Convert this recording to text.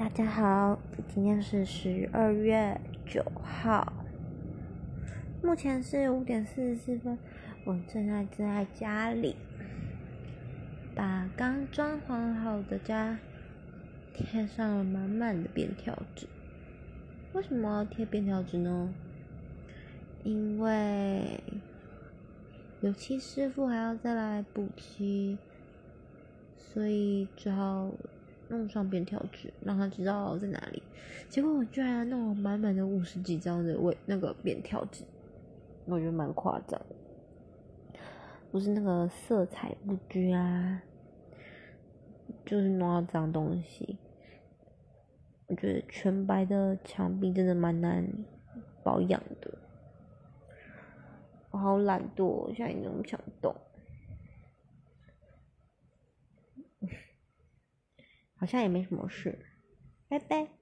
大家好，今天是十二月九号，目前是五点四十四分，我正在正在家里把刚装潢好的家贴上了满满的便条纸。为什么要贴便条纸呢？因为油漆师傅还要再来补漆，所以只好。弄上便条纸，让他知道在哪里。结果我居然弄了满满的五十几张的位那个便条纸，我觉得蛮夸张。不是那个色彩不均啊，就是弄到脏东西。我觉得全白的墙壁真的蛮难保养的。我好懒惰，现在都不想动。好像也没什么事，拜拜。